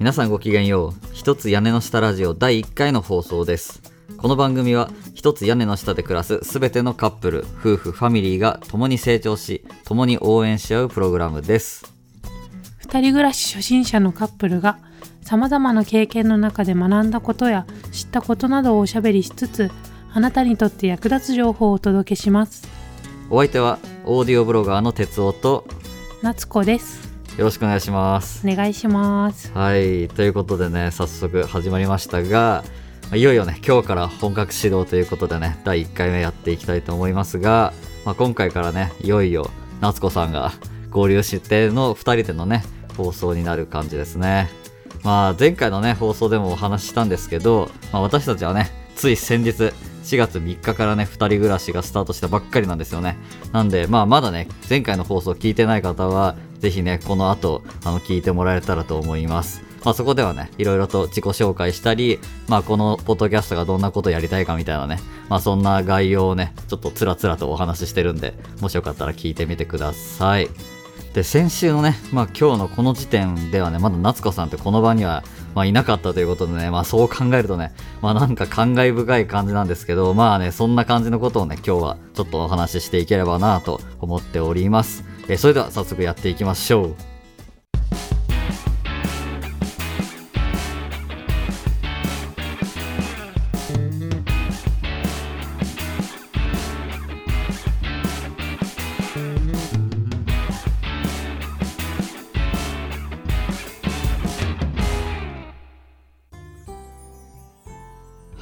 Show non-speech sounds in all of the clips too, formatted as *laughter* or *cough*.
皆さんごきげんよう。一つ屋根の下ラジオ第1回の放送です。この番組は一つ屋根の下で暮らすすべてのカップル夫婦ファミリーが共に成長し共に応援し合うプログラムです。二人暮らし初心者のカップルがさまざまな経験の中で学んだことや知ったことなどをおしゃべりしつつあなたにとって役立つ情報をお届けします。お相手はオーディオブロガーの哲夫と夏子ですよろしくお願いします。お願いします。はい。ということでね早速始まりましたがまあいよいよね今日から本格始動ということでね第1回目やっていきたいと思いますが、まあ、今回からねいよいよ夏子さんが合流しての2人でのね放送になる感じですね。まあ前回のね放送でもお話ししたんですけど、まあ、私たちはねつい先日4月3日からね2人暮らしがスタートしたばっかりなんですよね。なんでまあまだね前回の放送聞いてない方はぜひねこの後あの聞いてもらえたらと思います。まあそこではねいろいろと自己紹介したりまあこのポッドキャストがどんなことやりたいかみたいなねまあそんな概要をねちょっとつらつらとお話ししてるんでもしよかったら聞いてみてください。で先週のね、まあ、今日のこの時点ではねまだ夏子さんってこの場には、まあ、いなかったということでね、まあ、そう考えるとね、まあ、なんか感慨深い感じなんですけどまあねそんな感じのことをね今日はちょっとお話ししていければなと思っております。えそれでは早速やっていきましょう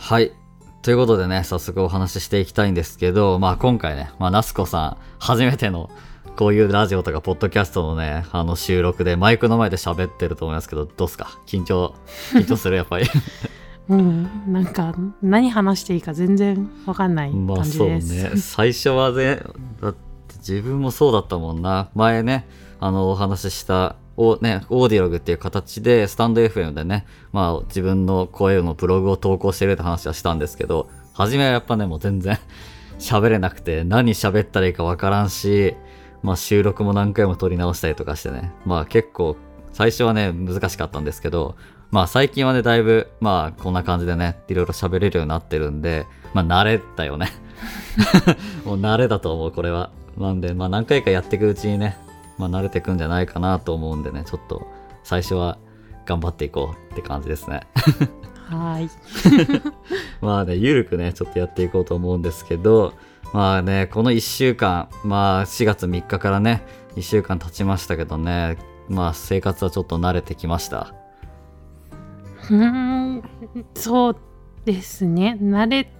はい。ということでね、早速お話ししていきたいんですけど、まあ今回ね、まあ、ナスコさん、初めての、こういうラジオとか、ポッドキャストのね、あの収録で、マイクの前で喋ってると思いますけど、どうっすか？緊張、緊張するやっぱり。*laughs* うんなんか何話していいか全然わかんないまあ感じそうです、ね。最初はね、だって自分もそうだったもんな。前ね、あの、お話しした、おね、オーディログっていう形で、スタンド FM でね、まあ自分の声のブログを投稿してるって話はしたんですけど、初めはやっぱね、もう全然喋れなくて、何喋ったらいいかわからんし、まあ収録も何回も撮り直したりとかしてね、まあ結構、最初はね、難しかったんですけど、まあ最近はね、だいぶ、まあこんな感じでね、いろいろ喋れるようになってるんで、まあ慣れたよね。*laughs* もう慣れだと思う、これは。なんで、まあ何回かやっていくうちにね、まあ慣れていくんじゃないかなと思うんでね、ちょっと最初は頑張っていこうって感じですね。はーい *laughs* まあね、ゆるくね、ちょっとやっていこうと思うんですけど、まあね、この1週間、まあ4月3日からね、1週間経ちましたけどね、まあ生活はちょっと慣れてきました。うーんそうですね慣れ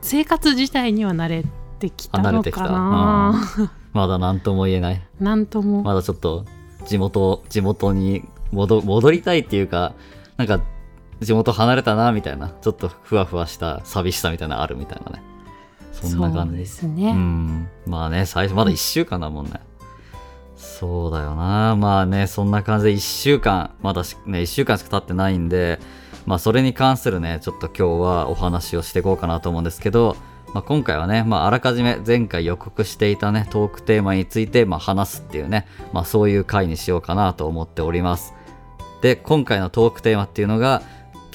生活自体には慣れてきたのあ慣れてきたかなまだ何とも言えない。なんとも、まだちょっと地元、地元に戻戻りたいっていうか、なんか地元離れたなみたいな、ちょっとふわふわした寂しさみたいなのあるみたいなね。そんな感じですね、うん。まあね、最初まだ1週間だもんね。そうだよな。まあね、そんな感じで1週間、まだね、1週間しか経ってないんで、まあそれに関するね、ちょっと今日はお話をしていこうかなと思うんですけど、まあ、今回はね、まあ、あらかじめ前回予告していたね、トークテーマについて、まあ、話すっていうね、まあ、そういう回にしようかなと思っております。で、今回のトークテーマっていうのが、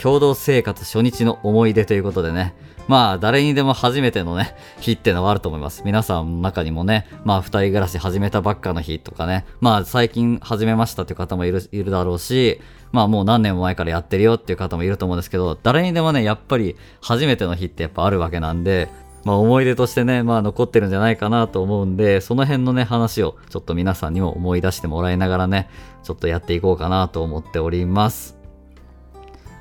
共同生活初日の思い出ということでね、まあ、誰にでも初めてのね、日ってのはあると思います。皆さんの中にもね、まあ、二人暮らし始めたばっかの日とかね、まあ、最近始めましたっていう方もいる、いるだろうし、まあ、もう何年も前からやってるよっていう方もいると思うんですけど、誰にでもね、やっぱり初めての日ってやっぱあるわけなんで、まあ、思い出としてね、まあ、残ってるんじゃないかなと思うんで、その辺のね、話をちょっと皆さんにも思い出してもらいながらね、ちょっとやっていこうかなと思っております。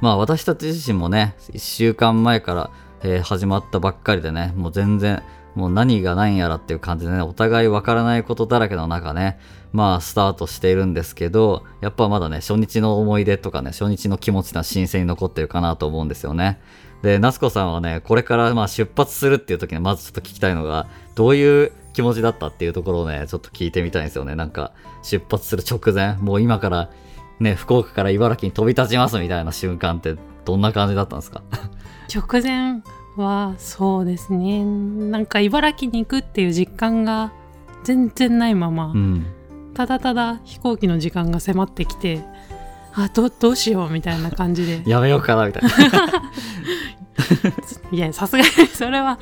まあ、私たち自身もね、1週間前から、えー始まったばっかりでね、もう全然、もう何が何やらっていう感じでね、お互いわからないことだらけの中ね、まあ、スタートしているんですけど、やっぱまだね、初日の思い出とかね、初日の気持ちが新鮮に残ってるかなと思うんですよね。で、夏子さんはね、これからまあ出発するっていう時にまずちょっと聞きたいのが、どういう気持ちだったっていうところをね、ちょっと聞いてみたいんですよね。なんか、出発する直前、もう今から、ね、福岡から茨城に飛び立ちますみたいな瞬間って、どんな感じだったんですか？直前はそうですね。なんか茨城に行くっていう実感が全然ないまま、うん。ただただ飛行機の時間が迫ってきてあどどうしようみたいな感じで。*laughs* やめようかなみたいな。*laughs* いやさすがにそれは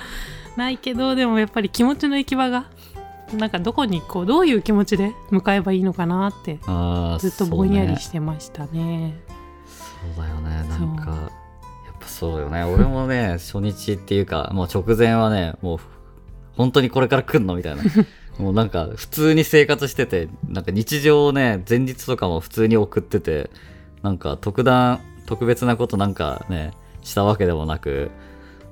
ないけどでもやっぱり気持ちの行き場がなんかどこにこうどういう気持ちで向かえばいいのかなってずっとぼんやりしてましたね。そうだよね。なんかやっぱそうよね。俺もね *laughs* 初日っていうかもう直前はねもう本当にこれから来んのみたいな。*laughs* もうなんか普通に生活しててなんか日常をね前日とかも普通に送っててなんか特段特別なことなんかねしたわけでもなく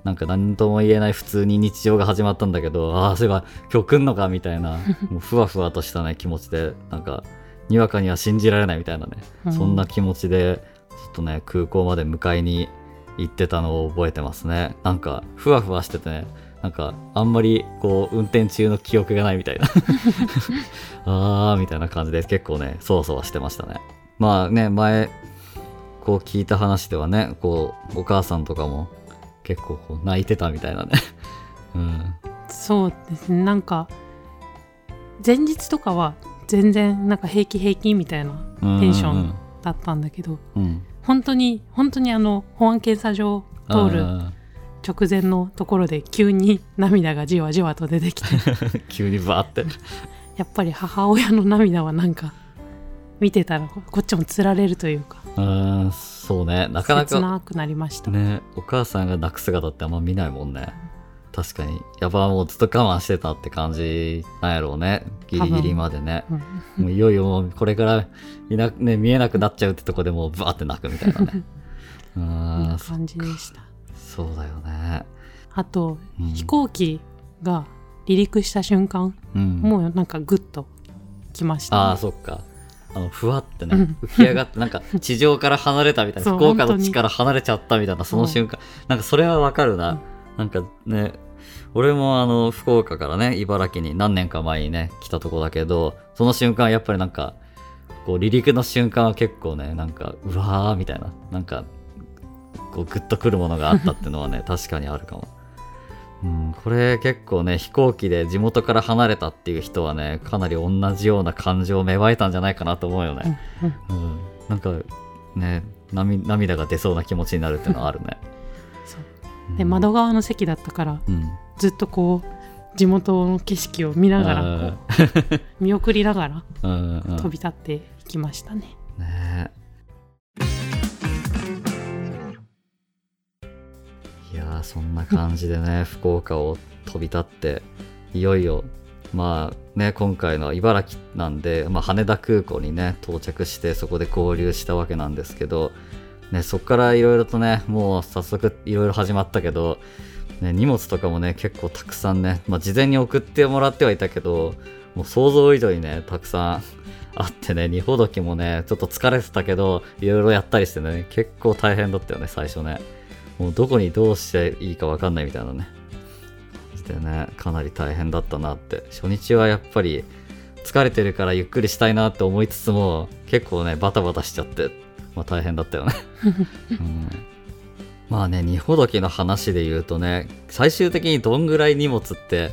なんか何とも言えない普通に日常が始まったんだけどああそういえば今日来んのかみたいな *laughs* もうふわふわとしたね気持ちで。なんかにわかには信じられないみたいなねうん。そんな気持ちでちょっとね空港まで迎えに行ってたのを覚えてますね。なんかふわふわしててねなんかあんまりこう運転中の記憶がないみたいな。*laughs* あーみたいな感じで結構ねそわそわしてましたね。まあね前こう聞いた話ではねこうお母さんとかも結構こう泣いてたみたいなね。*laughs* うん。そうですね。なんか前日とかは全然なんか平気平気みたいなテンションだったんだけどうん。うん本当に本当にあの保安検査場通るあ直前のところで急に涙がじわじわと出てきて。ー *laughs* 急にバーって。*laughs* やっぱり母親の涙はなんか見てたらここっちもつられるというか。うんそうね。なかな切かなくなりました、ねお母さんが泣く姿ってあんま見ないもんね。確かに。やっぱもうずっと我慢してたって感じなんやろうね。ギリギリまでね。うんもういよいよもうこれからいな、ね、見えなくなっちゃうってとこでもうバーって泣くみたいなね。*laughs* うこん感じでした。そうだよね、あと、うん。飛行機が離陸した瞬間うん、もうなんかグッときましたね、ああそっかあのふわってねうん。浮き上がってなんか地上から離れたみたいな福岡の地から離れちゃったみたいなその瞬間。なんかそれはわかるな、うん。なんかね俺もあの福岡からね茨城に何年か前にね来たとこだけどその瞬間やっぱりなんかこう離陸の瞬間は結構ねなんかうわーみたいな。なんかこうグッとくるものがあったっていうのはね確かにあるかも。うん、これ結構ね飛行機で地元から離れたっていう人はねかなり同じような感情を芽生えたんじゃないかなと思うよね。うんうん。うん、なんかね涙涙が出そうな気持ちになるっていうのはあるね。そう。うん。で窓側の席だったからうん。ずっとこう地元の景色を見ながら見送りながら飛び立っていきましたね。ねそんな感じでね *laughs* 福岡を飛び立っていよいよまあね今回の茨城なんで、まあ、羽田空港にね到着してそこで合流したわけなんですけど、ね、そこからいろいろとねもう早速いろいろ始まったけど、ね、荷物とかもね結構たくさんね、まあ、事前に送ってもらってはいたけどもう想像以上にねたくさんあってね、二ほどきもね、ちょっと疲れてたけど、いろいろやったりしてね、結構大変だったよね、最初ね。もうどこにどうしていいかわかんないみたいなね。でね、かなり大変だったなって。初日はやっぱり、疲れてるからゆっくりしたいなって思いつつも、結構ね、バタバタしちゃって、まあ大変だったよね。*laughs* うんまあね、二ほどきの話で言うとね、最終的にどんぐらい荷物って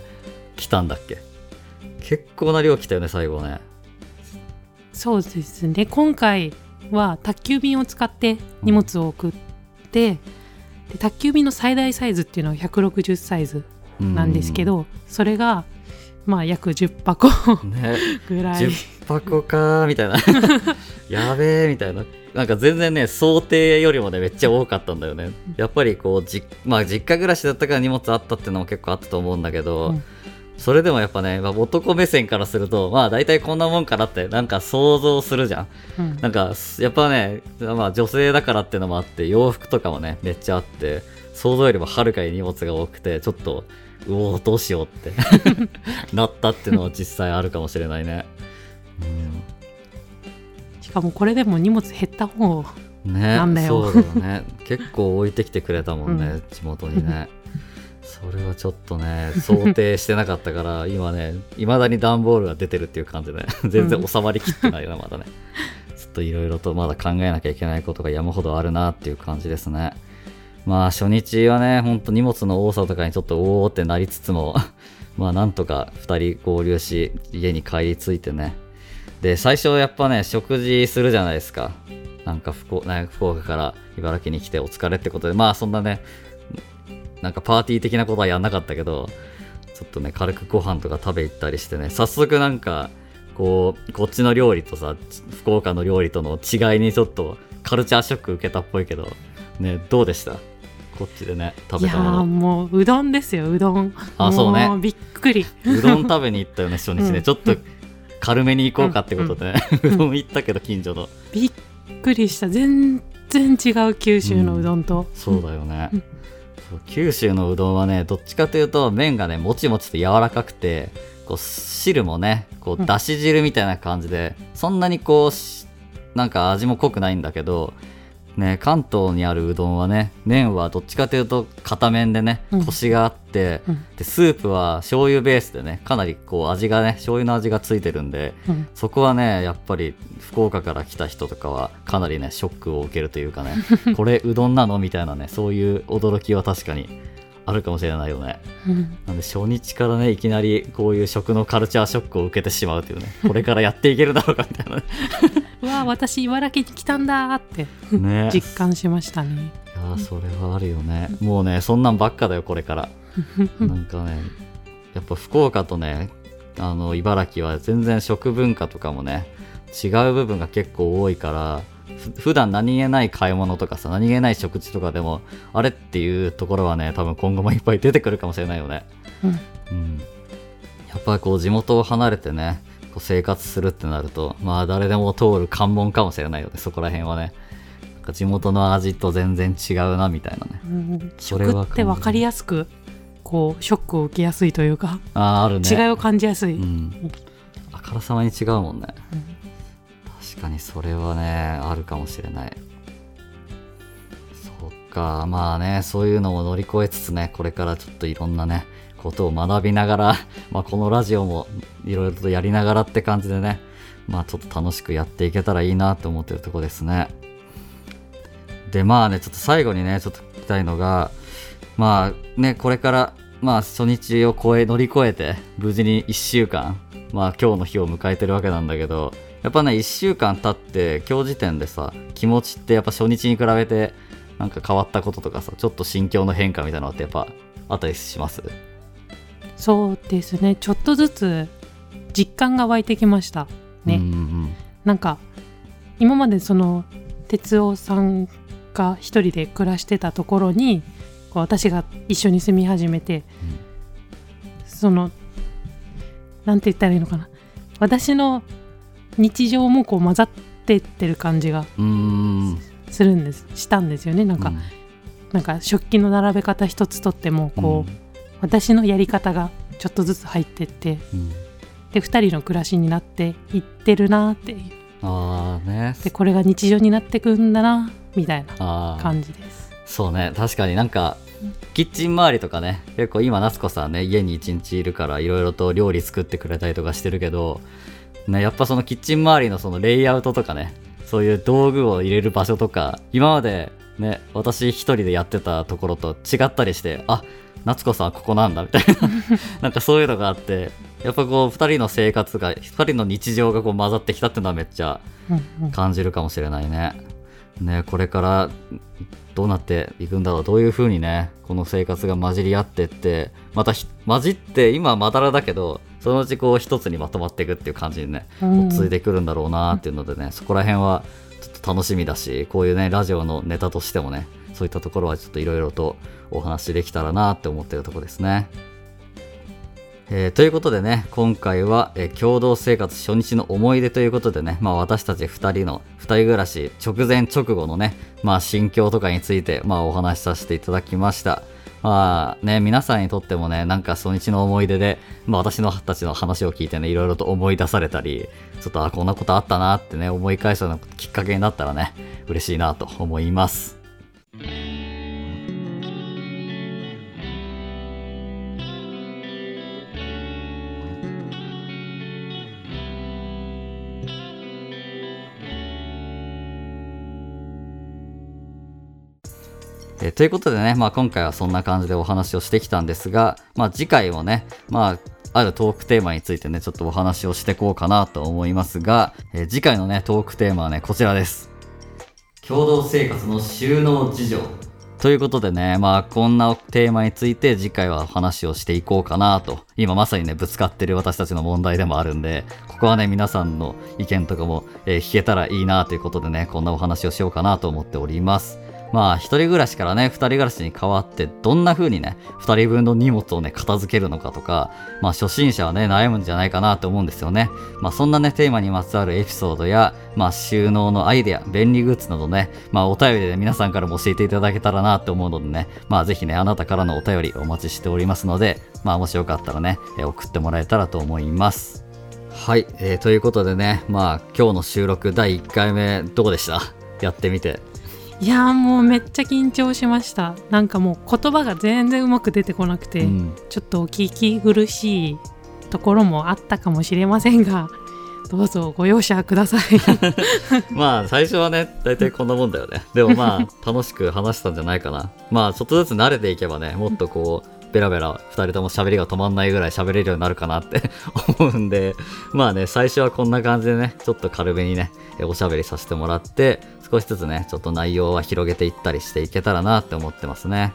来たんだっけ？結構な量来たよね、最後ね。そうですね今回は宅急便を使って荷物を送って、で宅急便の最大サイズっていうのは160サイズなんですけど、それがまあ約10箱 *laughs* ぐらい。10箱かーみたいな。*laughs* やべえみたいな。なんか全然ね想定よりもねめっちゃ多かったんだよね。やっぱりこうじ、まあ、実家暮らしだったから荷物あったっていうのも結構あったと思うんだけど、うんそれでもやっぱね、まあ、男目線からするとまあ大体こんなもんかなってなんか想像するじゃん。うん。なんかやっぱね、まあ、女性だからってのもあって洋服とかもねめっちゃあって想像よりもはるかに荷物が多くてちょっとうおーどうしようって *laughs* なったっていうのは実際あるかもしれないね。しかもこれでも荷物減った方うん、ねなんだよ。そうだよね。結構置いてきてくれたもんね、うん。地元にね。それはちょっとね想定してなかったから *laughs* 今ねいまだに段ボールが出てるっていう感じで、ね、全然収まりきってないよねまだね。ちょっといろいろとまだ考えなきゃいけないことが山ほどあるなっていう感じですね。まあ初日はねほんと荷物の多さとかにちょっとおおってなりつつも *laughs* まあなんとか2人合流し家に帰り着いてね。で最初やっぱね食事するじゃないですか。なんか福岡から茨城に来てお疲れってことで、まあそんなね、なんかパーティー的なことはやんなかったけど、ちょっとね、軽くご飯とか食べ行ったりしてね、早速なんか、こう、こっちの料理とさ、福岡の料理との違いにちょっとカルチャーショック受けたっぽいけど、ね、どうでした？こっちでね、食べたもの。いやもううどんですようどん。あそうね。もびっくり。うどん食べに行ったよね、*laughs* 初日ね。うん。ちょっと軽めに行こうかってことでね、うどん行ったけど、近所の。びっくりした。全然違う九州のうどんと、そうだよね九州のうどんはね、どっちかというと、麺がね、もちもちと柔らかくて、こう、汁もね、こう、うん。だし汁みたいな感じで、そんなにこうし、なんか味も濃くないんだけど、ね、関東にあるうどんはね、麺はどっちかというと、片麺でねうん、コシがあって、うん。で、スープは醤油ベースでね、かなりこう、味がね、醤油の味がついてるんで、うん。そこはね、やっぱり福岡から来た人とかはかなりね、ショックを受けるというかね、*laughs* これうどんなの？みたいなね、そういう驚きは確かにあるかもしれないよね。うんなんで初日からね、いきなりこういう食のカルチャーショックを受けてしまうというね、*laughs* これからやっていけるだろうかみたいなうわ私茨城に来たんだーって *laughs* ね。ね実感しましたねいやーそれはあるよね。もうね、そんなんばっかだよ、これから。*laughs* なんかね、やっぱ福岡とね、あの、茨城は全然食文化とかもね、違う部分が結構多いから、ふ普段何気ない買い物とかさ、何気ない食事とかでも、あれっていうところはね、多分今後もいっぱい出てくるかもしれないよね。うんうん。やっぱりこう地元を離れてね、こう生活するってなると、まあ誰でも通る関門かもしれないよね、そこら辺はね。なんか地元の味と全然違うな、みたいなね。うんそれは食って分かりやすくこうショックを受けやすいというか、ああ、あるね。違いを感じやすい、うん。あからさまに違うもんね。確かにそれはね、あるかもしれない。そっか、まあね、そういうのも乗り越えつつね、これからちょっといろんなね、ことを学びながら、*laughs* まあこのラジオもいろいろとやりながらって感じでね、まあちょっと楽しくやっていけたらいいなって思ってるとこですね。で、まあね、ちょっと最後にね、ちょっと聞きたいのが、まあね、これから、まあ初日を超え、乗り越えて、無事に1週間、まあ今日の日を迎えてるわけなんだけど、やっぱね、1週間経って、今日時点でさ、気持ちってやっぱ初日に比べて、なんか変わったこととかさ、ちょっと心境の変化みたいなのってやっぱあったりします？そうですね。ちょっとずつ実感が湧いてきました。ね、うんうんなんか今までその哲夫さんが一人で暮らしてたところにこう私が一緒に住み始めて、そのなんて言ったらいいのかな。私の日常もこう混ざってってる感じが。するんですしたんですよねなんか、うんなんか食器の並べ方一つとってもこう、私のやり方がちょっとずつ入ってってうんで2人の暮らしになっていってるなっていうああね。でこれが日常になってくんだなみたいなああ。感じです。そうね、確かになんか、キッチン周りとかね、結構今、夏子さんね、家に一日いるから、いろいろと料理作ってくれたりとかしてるけど、ね、やっぱそのキッチン周りのそのレイアウトとかね、そういう道具を入れる場所とか、今までね、私一人でやってたところと違ったりして、あ、夏子さんここなんだみたいな、*laughs* なんかそういうのがあって、やっぱこう、二人の生活が、二人の日常がこう混ざってきたっていうのはめっちゃ感じるかもしれないね。ねこれからどうなっていくんだろう。どういう風にねこの生活が混じり合ってってまたひ混じって今はまだらだけどそのうちこう一つにまとまっていくっていう感じにねうん続いてくるんだろうなっていうのでねそこら辺はちょっと楽しみだしこういうねラジオのネタとしてもねそういったところはちょっといろいろとお話できたらなって思ってるところですね。えーということでね、今回は、えー共同生活初日の思い出ということでね、まあ私たち2人の2人暮らし直前直後のね、まあ心境とかについて、まあお話しさせていただきました。まあね、皆さんにとってもね、なんか初日の思い出で、まあ私のたちの話を聞いてね、いろいろと思い出されたり、ちょっとあ、こんなことあったなってね、思い返すようなきっかけになったらね、嬉しいなと思います。えーということでね、まあ、今回はそんな感じでお話をしてきたんですが、まあ、次回もね、まあ、あるトークテーマについてね、ちょっとお話をしてこうかなと思いますが、えー次回のね、トークテーマはね、こちらです。共同生活の収納事情ということでね、まあこんなテーマについて次回は話をしていこうかなと、今まさにね、ぶつかってる私たちの問題でもあるんで、ここはね、皆さんの意見とかも、えー、聞けたらいいなということでね、こんなお話をしようかなと思っております。まあ、一人暮らしからね、二人暮らしに変わって、どんな風にね、二人分の荷物をね、片付けるのかとか、まあ、初心者はね、悩むんじゃないかなと思うんですよね。まあ、そんなね、テーマにまつわるエピソードや、まあ、収納のアイデア、便利グッズなどね、まあ、お便りで、ね、皆さんからも教えていただけたらなと思うのでね、まあ、ぜひね、あなたからのお便りお待ちしておりますので、まあ、もしよかったらね、送ってもらえたらと思います。はい、えー、ということでね、まあ、今日の収録第1回目、どうでした？やってみて。いやもうめっちゃ緊張しました。なんかもう言葉が全然うまく出てこなくて、うん、ちょっとお聞き苦しいところもあったかもしれませんが *laughs* どうぞご容赦ください。*laughs* まあ最初はね大体こんなもんだよね。でもまあ楽しく話したんじゃないかな。まあちょっとずつ慣れていけばねもっとこうベラベラ2人とも喋りが止まんないぐらい喋れるようになるかなって *laughs* 思うんで。まあね最初はこんな感じでねちょっと軽めにねおしゃべりさせてもらって少しずつね、ちょっと内容は広げていったりしていけたらなって思ってますね。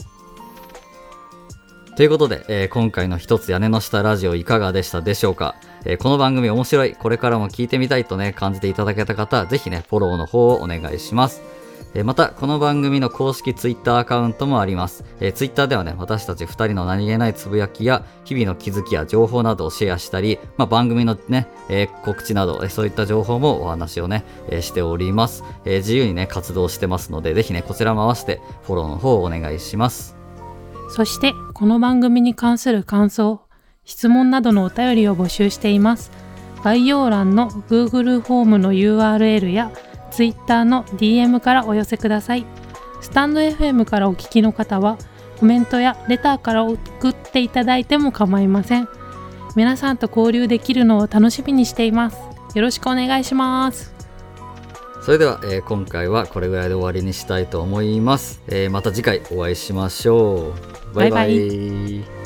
ということで、えー、今回の一つ屋根の下ラジオいかがでしたでしょうか、えー、この番組面白い、これからも聞いてみたいとね、感じていただけた方、ぜひね、フォローの方をお願いします。また、この番組の公式 Twitter アカウントもあります。えー、Twitter ではね、私たち2人の何気ないつぶやきや、日々の気づきや情報などをシェアしたり、まあ、番組のね、えー、告知など、そういった情報もお話をね、えー、しております、え自由にね、活動してますので、ぜひね、こちらも合わせてフォローの方をお願いします。そして、この番組に関する感想、質問などのお便りを募集しています。概要欄の Google フォームの URL や Twitter の DM からお寄せください。スタンド FM からお聞きの方は、コメントやレターから送っていただいても構いません。皆さんと交流できるのを楽しみにしています。よろしくお願いします。それでは、えー、今回はこれぐらいで終わりにしたいと思います。えー、また次回お会いしましょう。バイバイ。バイバイ